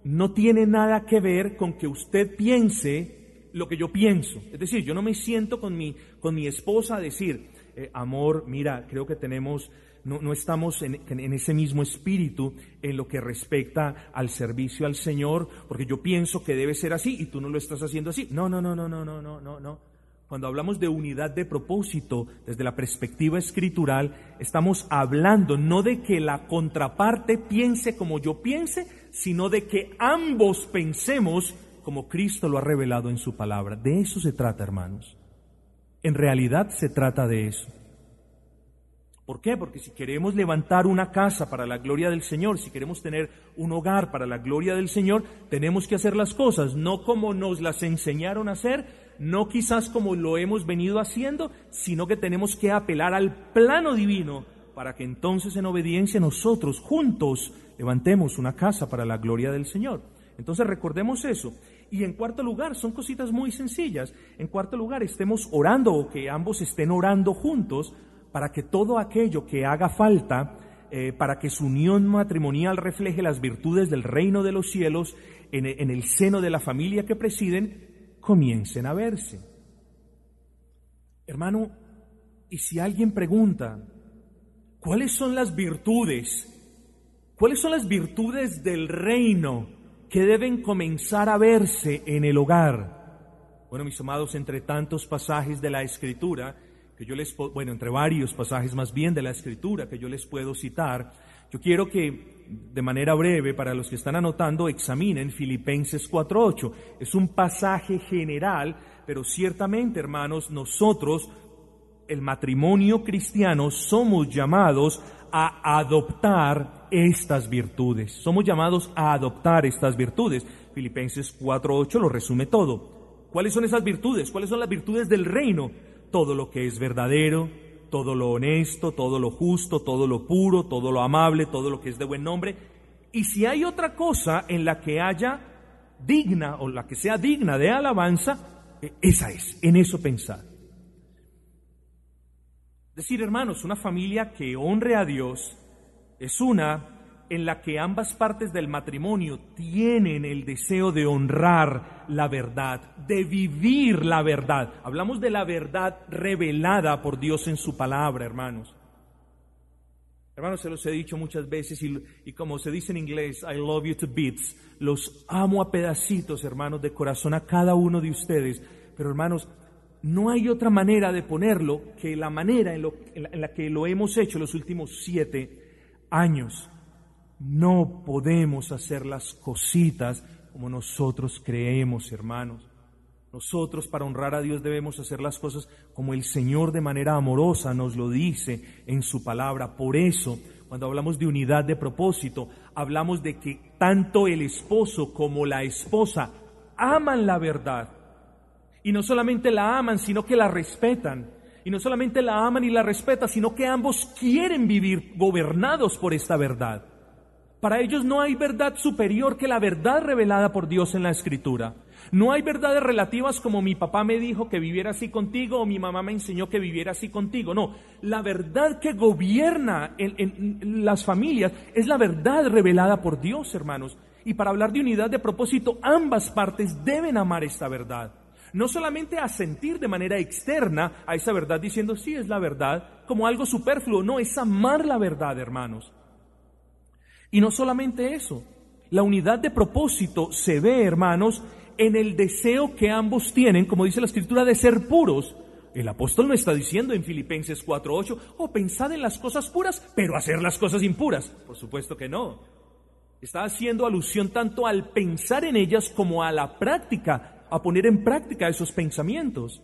no tiene nada que ver con que usted piense lo que yo pienso. Es decir, yo no me siento con mi, con mi esposa a decir, eh, amor, mira, creo que tenemos, no, no estamos en, en, ese mismo espíritu en lo que respecta al servicio al Señor, porque yo pienso que debe ser así y tú no lo estás haciendo así. No, no, no, no, no, no, no, no, no. Cuando hablamos de unidad de propósito desde la perspectiva escritural, estamos hablando no de que la contraparte piense como yo piense, sino de que ambos pensemos como Cristo lo ha revelado en su palabra. De eso se trata, hermanos. En realidad se trata de eso. ¿Por qué? Porque si queremos levantar una casa para la gloria del Señor, si queremos tener un hogar para la gloria del Señor, tenemos que hacer las cosas no como nos las enseñaron a hacer, no quizás como lo hemos venido haciendo, sino que tenemos que apelar al plano divino para que entonces en obediencia nosotros juntos levantemos una casa para la gloria del Señor. Entonces recordemos eso. Y en cuarto lugar, son cositas muy sencillas. En cuarto lugar, estemos orando o que ambos estén orando juntos para que todo aquello que haga falta, eh, para que su unión matrimonial refleje las virtudes del reino de los cielos en, en el seno de la familia que presiden, comiencen a verse. Hermano, y si alguien pregunta, ¿cuáles son las virtudes? ¿Cuáles son las virtudes del reino que deben comenzar a verse en el hogar? Bueno, mis amados, entre tantos pasajes de la Escritura, que yo les, bueno, entre varios pasajes más bien de la Escritura que yo les puedo citar, yo quiero que de manera breve, para los que están anotando, examinen Filipenses 4.8. Es un pasaje general, pero ciertamente, hermanos, nosotros, el matrimonio cristiano, somos llamados a adoptar estas virtudes. Somos llamados a adoptar estas virtudes. Filipenses 4.8 lo resume todo. ¿Cuáles son esas virtudes? ¿Cuáles son las virtudes del reino? Todo lo que es verdadero, todo lo honesto, todo lo justo, todo lo puro, todo lo amable, todo lo que es de buen nombre. Y si hay otra cosa en la que haya digna o la que sea digna de alabanza, eh, esa es, en eso pensar. Decir, hermanos, una familia que honre a Dios es una en la que ambas partes del matrimonio tienen el deseo de honrar la verdad, de vivir la verdad. Hablamos de la verdad revelada por Dios en su palabra, hermanos. Hermanos, se los he dicho muchas veces y, como se dice en inglés, I love you to bits. Los amo a pedacitos, hermanos, de corazón a cada uno de ustedes. Pero hermanos, no hay otra manera de ponerlo que la manera en, en la que lo hemos hecho los últimos siete años. No podemos hacer las cositas como nosotros creemos, hermanos. Nosotros para honrar a Dios debemos hacer las cosas como el Señor de manera amorosa nos lo dice en su palabra. Por eso, cuando hablamos de unidad de propósito, hablamos de que tanto el esposo como la esposa aman la verdad. Y no solamente la aman, sino que la respetan. Y no solamente la aman y la respetan, sino que ambos quieren vivir gobernados por esta verdad. Para ellos no hay verdad superior que la verdad revelada por Dios en la Escritura. No hay verdades relativas como mi papá me dijo que viviera así contigo o mi mamá me enseñó que viviera así contigo. No, la verdad que gobierna en, las familias es la verdad revelada por Dios, hermanos. Y para hablar de unidad de propósito, ambas partes deben amar esta verdad. No solamente asentir de manera externa a esa verdad diciendo sí es la verdad como algo superfluo, no, es amar la verdad, hermanos. Y no solamente eso, la unidad de propósito se ve, hermanos, en el deseo que ambos tienen, como dice la escritura, de ser puros. El apóstol no está diciendo en Filipenses 4:8, oh, pensad en las cosas puras, pero hacer las cosas impuras. Por supuesto que no. Está haciendo alusión tanto al pensar en ellas como a la práctica, a poner en práctica esos pensamientos.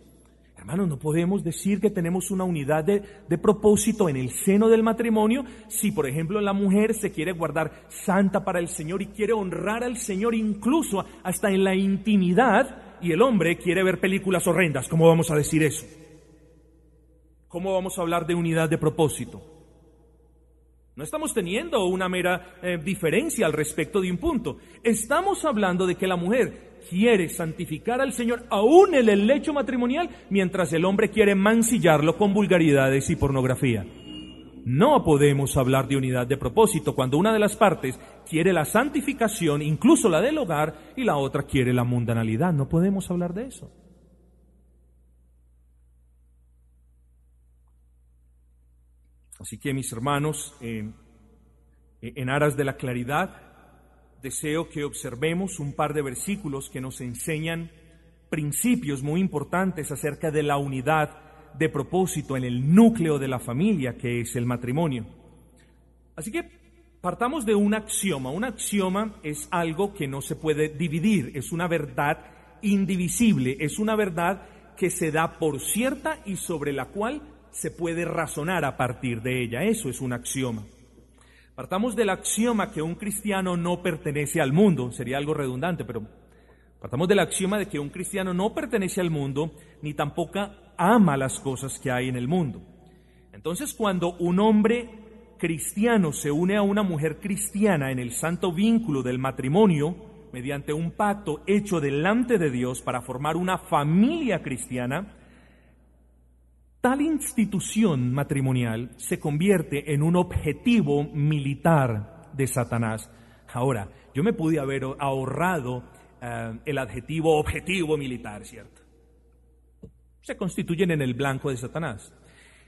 Hermanos, no podemos decir que tenemos una unidad de, propósito en el seno del matrimonio si, por ejemplo, la mujer se quiere guardar santa para el Señor y quiere honrar al Señor incluso hasta en la intimidad y el hombre quiere ver películas horrendas. ¿Cómo vamos a decir eso? ¿Cómo vamos a hablar de unidad de propósito? No estamos teniendo una mera eh, diferencia al respecto de un punto. Estamos hablando de que la mujer quiere santificar al Señor aún en el lecho matrimonial, mientras el hombre quiere mancillarlo con vulgaridades y pornografía. No podemos hablar de unidad de propósito cuando una de las partes quiere la santificación, incluso la del hogar, y la otra quiere la mundanalidad. No podemos hablar de eso. Así que mis hermanos, en aras de la claridad, deseo que observemos un par de versículos que nos enseñan principios muy importantes acerca de la unidad de propósito en el núcleo de la familia, que es el matrimonio. Así que partamos de un axioma. Un axioma es algo que no se puede dividir, es una verdad indivisible, es una verdad que se da por cierta y sobre la cual se puede razonar a partir de ella. Eso es un axioma. Partamos del axioma que un cristiano no pertenece al mundo, sería algo redundante, pero partamos del axioma de que un cristiano no pertenece al mundo ni tampoco ama las cosas que hay en el mundo. Entonces, cuando un hombre cristiano se une a una mujer cristiana en el santo vínculo del matrimonio, mediante un pacto hecho delante de Dios para formar una familia cristiana, tal institución matrimonial se convierte en un objetivo militar de Satanás. Ahora, yo me pude haber ahorrado eh, el adjetivo objetivo militar, ¿cierto? Se constituyen en el blanco de Satanás.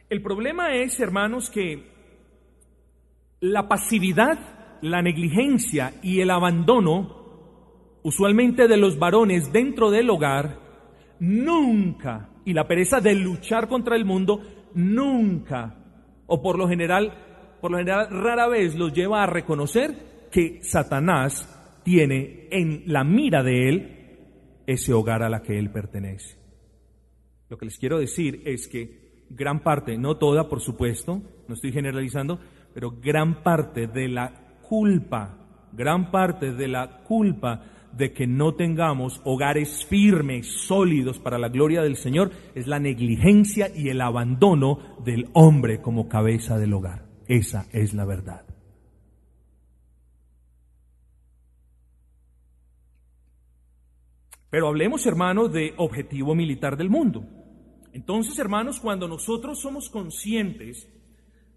El problema es, hermanos, que la pasividad, la negligencia y el abandono, usualmente de los varones dentro del hogar, nunca, y la pereza de luchar contra el mundo, nunca, o por lo general, por lo general rara vez los lleva a reconocer que Satanás tiene en la mira de él ese hogar a la que él pertenece. Lo que les quiero decir es que gran parte, no toda por supuesto, no estoy generalizando, pero gran parte de la culpa, gran parte de la culpa de que no tengamos hogares firmes, sólidos para la gloria del Señor, es la negligencia y el abandono del hombre como cabeza del hogar. Esa es la verdad. Pero hablemos, hermanos, de objetivo militar del mundo. Entonces, hermanos, cuando nosotros somos conscientes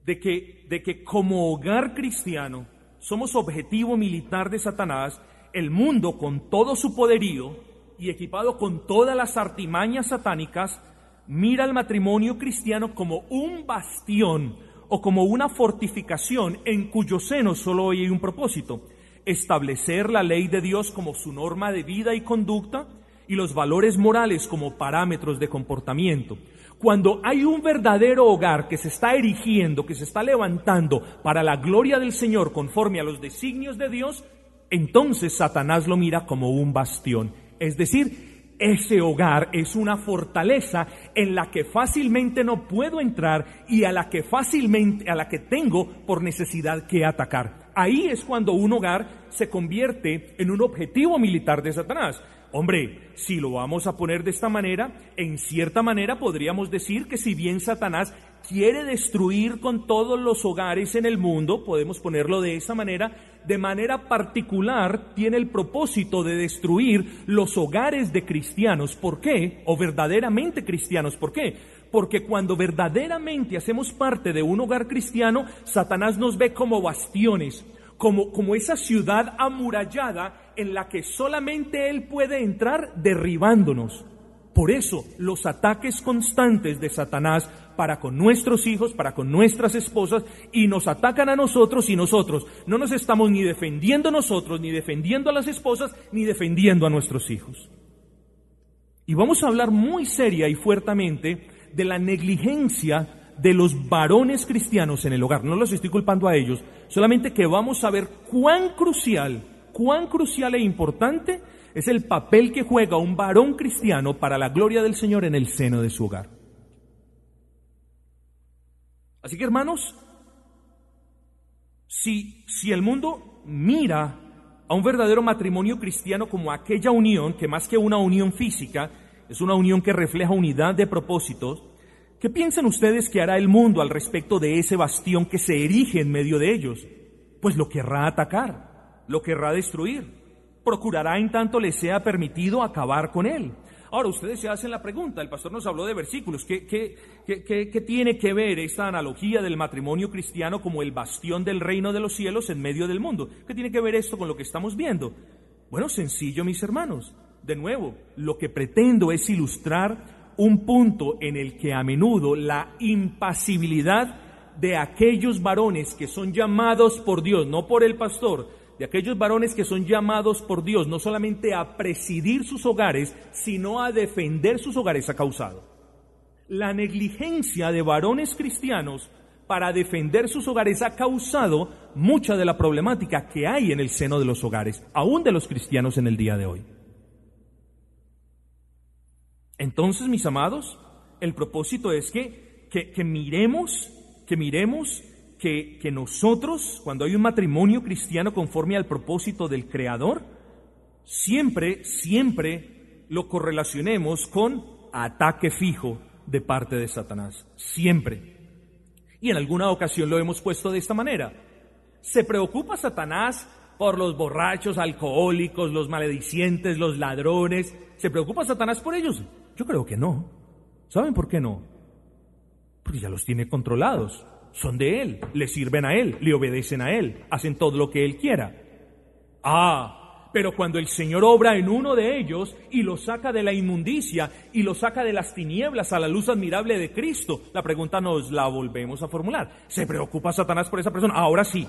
de que, de que como hogar cristiano somos objetivo militar de Satanás, el mundo con todo su poderío y equipado con todas las artimañas satánicas, mira al matrimonio cristiano como un bastión o como una fortificación en cuyo seno solo hay un propósito, establecer la ley de Dios como su norma de vida y conducta y los valores morales como parámetros de comportamiento. Cuando hay un verdadero hogar que se está erigiendo, que se está levantando para la gloria del Señor conforme a los designios de Dios, entonces Satanás lo mira como un bastión. Es decir, ese hogar es una fortaleza en la que fácilmente no puedo entrar y a la que fácilmente, a la que tengo por necesidad que atacar. Ahí es cuando un hogar se convierte en un objetivo militar de Satanás. Hombre, si lo vamos a poner de esta manera, en cierta manera podríamos decir que si bien Satanás quiere destruir con todos los hogares en el mundo, podemos ponerlo de esa manera, de manera particular tiene el propósito de destruir los hogares de cristianos. ¿Por qué? O verdaderamente cristianos. ¿Por qué? Porque cuando verdaderamente hacemos parte de un hogar cristiano, Satanás nos ve como bastiones, como, como esa ciudad amurallada en la que solamente Él puede entrar derribándonos. Por eso los ataques constantes de Satanás para con nuestros hijos, para con nuestras esposas, y nos atacan a nosotros y nosotros no nos estamos ni defendiendo nosotros, ni defendiendo a las esposas, ni defendiendo a nuestros hijos. Y vamos a hablar muy seria y fuertemente de la negligencia de los varones cristianos en el hogar. No los estoy culpando a ellos, solamente que vamos a ver cuán crucial, cuán crucial e importante es el papel que juega un varón cristiano para la gloria del Señor en el seno de su hogar. Así que hermanos, si, si el mundo mira a un verdadero matrimonio cristiano como aquella unión, que más que una unión física, es una unión que refleja unidad de propósitos. ¿Qué piensan ustedes que hará el mundo al respecto de ese bastión que se erige en medio de ellos? Pues lo querrá atacar, lo querrá destruir. Procurará en tanto le sea permitido acabar con él. Ahora, ustedes se hacen la pregunta, el pastor nos habló de versículos, ¿qué, qué, qué, qué, tiene que ver esta analogía del matrimonio cristiano como el bastión del reino de los cielos en medio del mundo? ¿Qué tiene que ver esto con lo que estamos viendo? Bueno, sencillo, mis hermanos de nuevo, lo que pretendo es ilustrar un punto en el que a menudo la impasibilidad de aquellos varones que son llamados por Dios, no por el pastor, aquellos varones que son llamados por Dios no solamente a presidir sus hogares, sino a defender sus hogares ha causado. La negligencia de varones cristianos para defender sus hogares ha causado mucha de la problemática que hay en el seno de los hogares, aún de los cristianos en el día de hoy. Entonces, mis amados, el propósito es que, que, miremos, que miremos que, que nosotros, cuando hay un matrimonio cristiano conforme al propósito del Creador, siempre, siempre lo correlacionemos con ataque fijo de parte de Satanás. Siempre. Y en alguna ocasión lo hemos puesto de esta manera. ¿Se preocupa Satanás por los borrachos, alcohólicos, los maledicientes, los ladrones. ¿Se preocupa Satanás por ellos? Yo creo que no. ¿Saben por qué no? Porque ya los tiene controlados. Son de Él, le sirven a Él, le obedecen a Él, hacen todo lo que Él quiera. Ah, pero cuando el Señor obra en uno de ellos y lo saca de la inmundicia y lo saca de las tinieblas a la luz admirable de Cristo, la pregunta nos la volvemos a formular. ¿Se preocupa Satanás por esa persona? Ahora sí.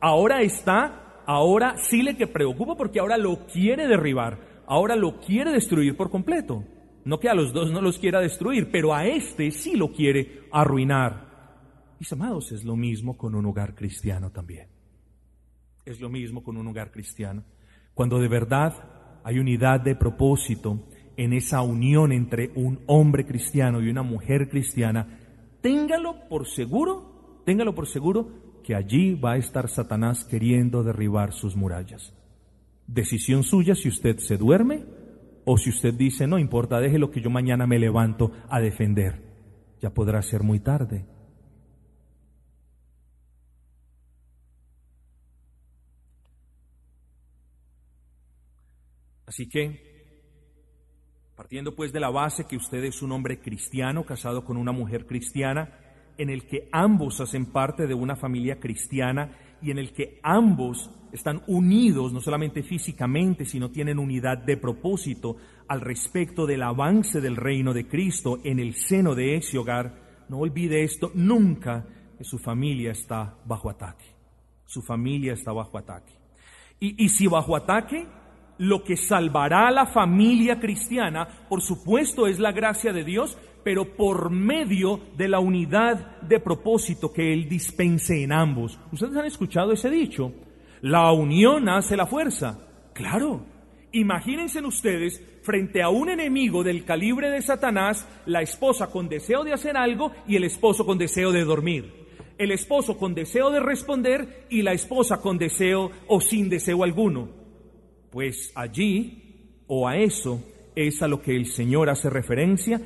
Ahora está ahora sí le que preocupa porque ahora lo quiere derribar, ahora lo quiere destruir por completo. No que a los dos no los quiera destruir, pero a este sí lo quiere arruinar. Mis amados, es lo mismo con un hogar cristiano también. Es lo mismo con un hogar cristiano. Cuando de verdad hay unidad de propósito en esa unión entre un hombre cristiano y una mujer cristiana, téngalo por seguro, téngalo por seguro que allí va a estar Satanás queriendo derribar sus murallas. Decisión suya si usted se duerme o si usted dice, no importa, déjelo que yo mañana me levanto a defender. Ya podrá ser muy tarde. Así que, partiendo pues de la base que usted es un hombre cristiano casado con una mujer cristiana, en el que ambos hacen parte de una familia cristiana y en el que ambos están unidos, no solamente físicamente, sino tienen unidad de propósito al respecto del avance del reino de Cristo en el seno de ese hogar. No olvide esto nunca, que su familia está bajo ataque. Su familia está bajo ataque. Y, y si bajo ataque, lo que salvará a la familia cristiana, por supuesto, es la gracia de Dios, pero por medio de la unidad de propósito que Él dispense en ambos. ¿Ustedes han escuchado ese dicho? La unión hace la fuerza. Claro. Imagínense ustedes frente a un enemigo del calibre de Satanás, la esposa con deseo de hacer algo y el esposo con deseo de dormir. El esposo con deseo de responder y la esposa con deseo o sin deseo alguno. Pues allí o a eso es a lo que el Señor hace referencia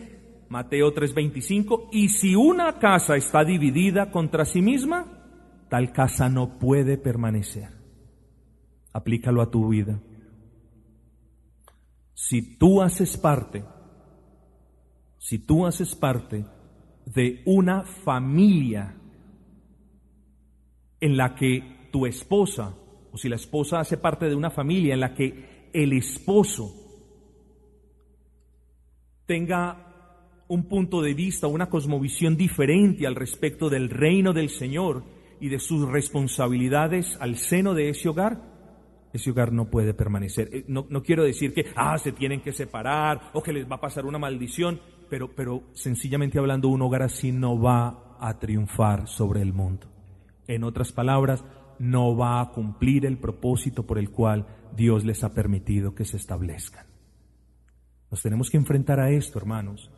Mateo 3:25, y si una casa está dividida contra sí misma, tal casa no puede permanecer. Aplícalo a tu vida. Si tú haces parte, si tú haces parte de una familia en la que tu esposa, o si la esposa hace parte de una familia en la que el esposo tenga un punto de vista, una cosmovisión diferente al respecto del reino del Señor y de sus responsabilidades al seno de ese hogar, ese hogar no puede permanecer. Eh, no, no, quiero decir que, ah, se tienen que separar o que les va a pasar una maldición, pero, pero sencillamente hablando, un hogar así no va a triunfar sobre el mundo. En otras palabras, no va a cumplir el propósito por el cual Dios les ha permitido que se establezcan. Nos tenemos que enfrentar a esto, hermanos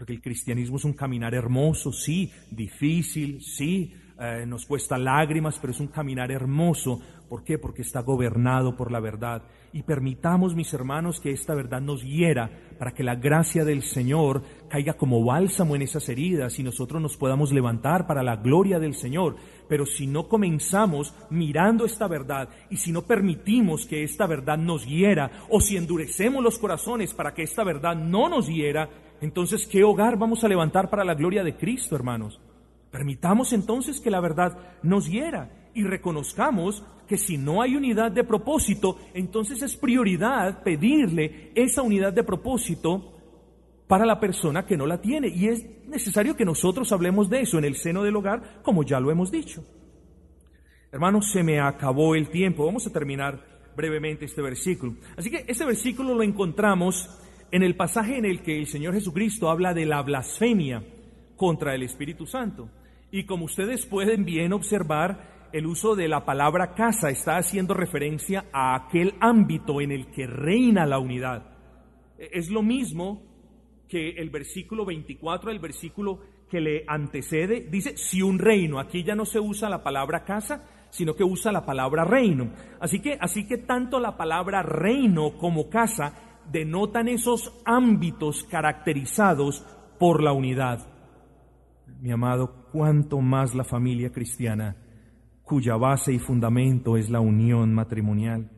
porque el cristianismo es un caminar hermoso, sí, difícil, sí, eh, nos cuesta lágrimas, pero es un caminar hermoso. ¿Por qué? Porque está gobernado por la verdad. Y permitamos, mis hermanos, que esta verdad nos hiera para que la gracia del Señor caiga como bálsamo en esas heridas y nosotros nos podamos levantar para la gloria del Señor. Pero si no comenzamos mirando esta verdad y si no permitimos que esta verdad nos hiera o si endurecemos los corazones para que esta verdad no nos hiera, entonces, ¿qué hogar vamos a levantar para la gloria de Cristo, hermanos? Permitamos entonces que la verdad nos hiera y reconozcamos que si no hay unidad de propósito, entonces es prioridad pedirle esa unidad de propósito para la persona que no la tiene. Y es necesario que nosotros hablemos de eso en el seno del hogar, como ya lo hemos dicho. Hermanos, se me acabó el tiempo. Vamos a terminar brevemente este versículo. Así que este versículo lo encontramos en el pasaje en el que el Señor Jesucristo habla de la blasfemia contra el Espíritu Santo. Y como ustedes pueden bien observar, el uso de la palabra casa está haciendo referencia a aquel ámbito en el que reina la unidad. Es lo mismo que el versículo 24, el versículo que le antecede, dice, si un reino, aquí ya no se usa la palabra casa, sino que usa la palabra reino. Así que, así que tanto la palabra reino como casa denotan esos ámbitos caracterizados por la unidad. Mi amado, cuánto más la familia cristiana, cuya base y fundamento es la unión matrimonial.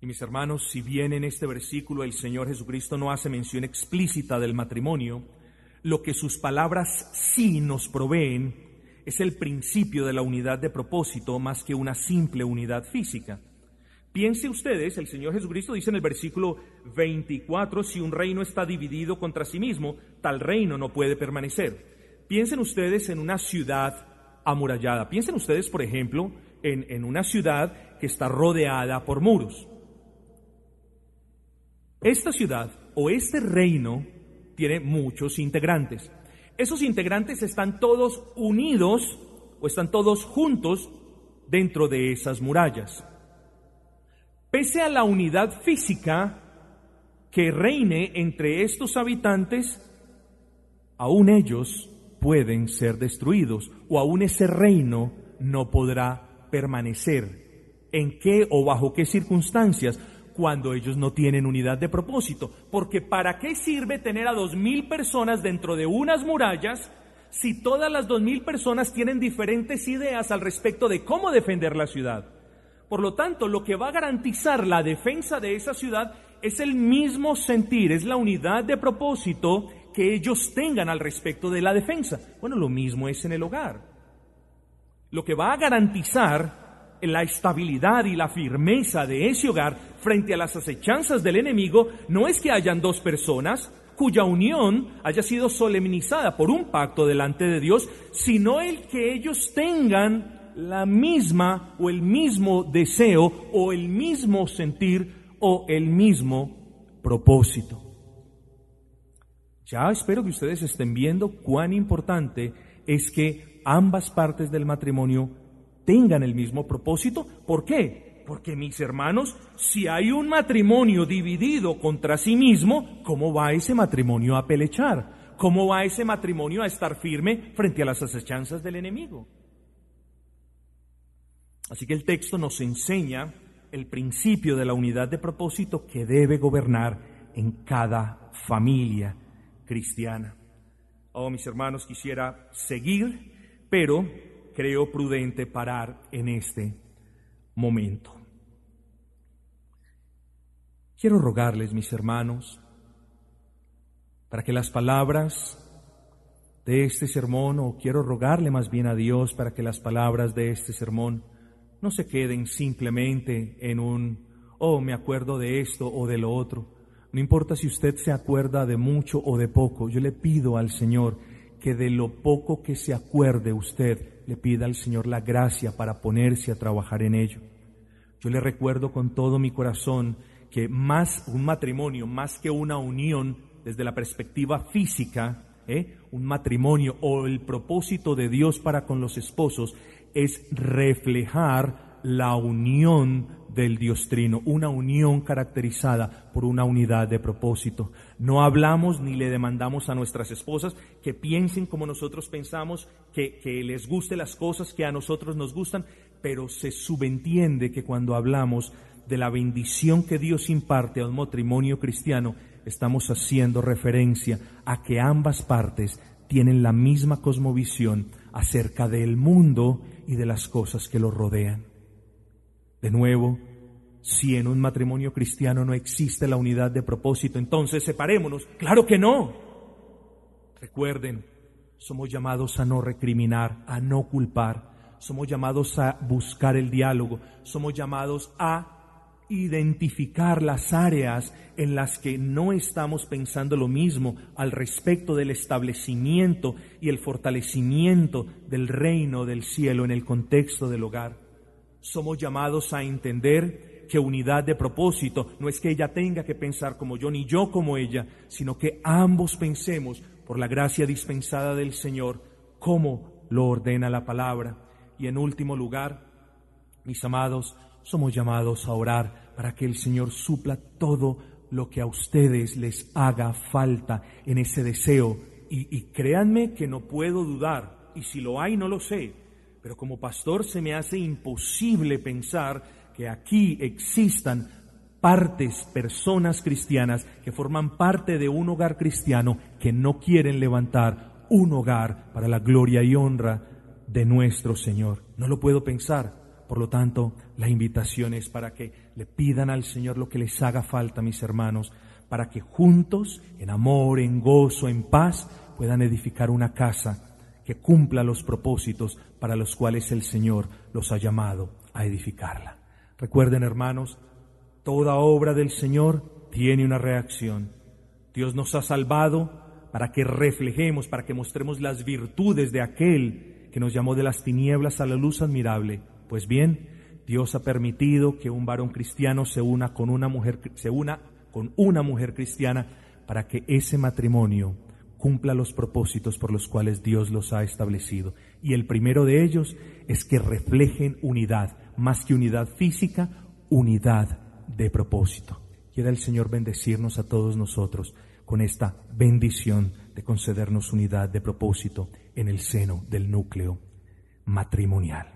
Y mis hermanos, si bien en este versículo el Señor Jesucristo no hace mención explícita del matrimonio, lo que sus palabras sí nos proveen es el principio de la unidad de propósito más que una simple unidad física. Piense ustedes, el Señor Jesucristo dice en el versículo 24, si un reino está dividido contra sí mismo, tal reino no puede permanecer. Piensen ustedes en una ciudad amurallada. Piensen ustedes, por ejemplo, en, en una ciudad que está rodeada por muros. Esta ciudad o este reino tiene muchos integrantes. Esos integrantes están todos unidos o están todos juntos dentro de esas murallas. Pese a la unidad física que reine entre estos habitantes, aún ellos pueden ser destruidos o aún ese reino no podrá permanecer. ¿En qué o bajo qué circunstancias? cuando ellos no tienen unidad de propósito. Porque ¿para qué sirve tener a dos mil personas dentro de unas murallas si todas las dos mil personas tienen diferentes ideas al respecto de cómo defender la ciudad? Por lo tanto, lo que va a garantizar la defensa de esa ciudad es el mismo sentir, es la unidad de propósito que ellos tengan al respecto de la defensa. Bueno, lo mismo es en el hogar. Lo que va a garantizar la estabilidad y la firmeza de ese hogar frente a las acechanzas del enemigo no es que hayan dos personas cuya unión haya sido solemnizada por un pacto delante de Dios, sino el que ellos tengan la misma o el mismo deseo o el mismo sentir o el mismo propósito. Ya espero que ustedes estén viendo cuán importante es que ambas partes del matrimonio tengan el mismo propósito. ¿Por qué? Porque mis hermanos, si hay un matrimonio dividido contra sí mismo, ¿cómo va ese matrimonio a pelechar? ¿Cómo va ese matrimonio a estar firme frente a las acechanzas del enemigo? Así que el texto nos enseña el principio de la unidad de propósito que debe gobernar en cada familia cristiana. Oh, mis hermanos, quisiera seguir, pero creo prudente parar en este momento. Quiero rogarles, mis hermanos, para que las palabras de este sermón, o quiero rogarle más bien a Dios para que las palabras de este sermón no se queden simplemente en un, oh, me acuerdo de esto o de lo otro. No importa si usted se acuerda de mucho o de poco, yo le pido al Señor que de lo poco que se acuerde usted, le pida al Señor la gracia para ponerse a trabajar en ello. Yo le recuerdo con todo mi corazón que más un matrimonio, más que una unión desde la perspectiva física, ¿eh? un matrimonio o el propósito de Dios para con los esposos es reflejar la unión del Dios Trino, una unión caracterizada por una unidad de propósito. No hablamos ni le demandamos a nuestras esposas que piensen como nosotros pensamos, que, que les guste las cosas que a nosotros nos gustan, pero se subentiende que cuando hablamos de la bendición que Dios imparte a un matrimonio cristiano, estamos haciendo referencia a que ambas partes tienen la misma cosmovisión acerca del mundo y de las cosas que lo rodean. De nuevo, si en un matrimonio cristiano no existe la unidad de propósito, entonces separémonos. Claro que no. Recuerden, somos llamados a no recriminar, a no culpar. Somos llamados a buscar el diálogo. Somos llamados a identificar las áreas en las que no estamos pensando lo mismo al respecto del establecimiento y el fortalecimiento del reino del cielo en el contexto del hogar somos llamados a entender que unidad de propósito no es que ella tenga que pensar como yo ni yo como ella, sino que ambos pensemos por la gracia dispensada del Señor como lo ordena la palabra. Y en último lugar, mis amados, somos llamados a orar para que el Señor supla todo lo que a ustedes les haga falta en ese deseo. Y, créanme que no puedo dudar, y si lo hay no lo sé, pero como pastor se me hace imposible pensar que aquí existan partes, personas cristianas que forman parte de un hogar cristiano que no quieren levantar un hogar para la gloria y honra de nuestro Señor. No lo puedo pensar. Por lo tanto, la invitación es para que le pidan al Señor lo que les haga falta, mis hermanos, para que juntos, en amor, en gozo, en paz, puedan edificar una casa que cumpla los propósitos para los cuales el Señor los ha llamado a edificarla. Recuerden, hermanos, toda obra del Señor tiene una reacción. Dios nos ha salvado para que reflejemos, para que mostremos las virtudes de aquel que nos llamó de las tinieblas a la luz admirable. Pues bien, Dios ha permitido que un varón cristiano se una con una mujer se una con una mujer cristiana para que ese matrimonio cumpla los propósitos por los cuales Dios los ha establecido. Y el primero de ellos es que reflejen unidad, más que unidad física, unidad de propósito. Quiera el Señor bendecirnos a todos nosotros con esta bendición de concedernos unidad de propósito en el seno del núcleo matrimonial.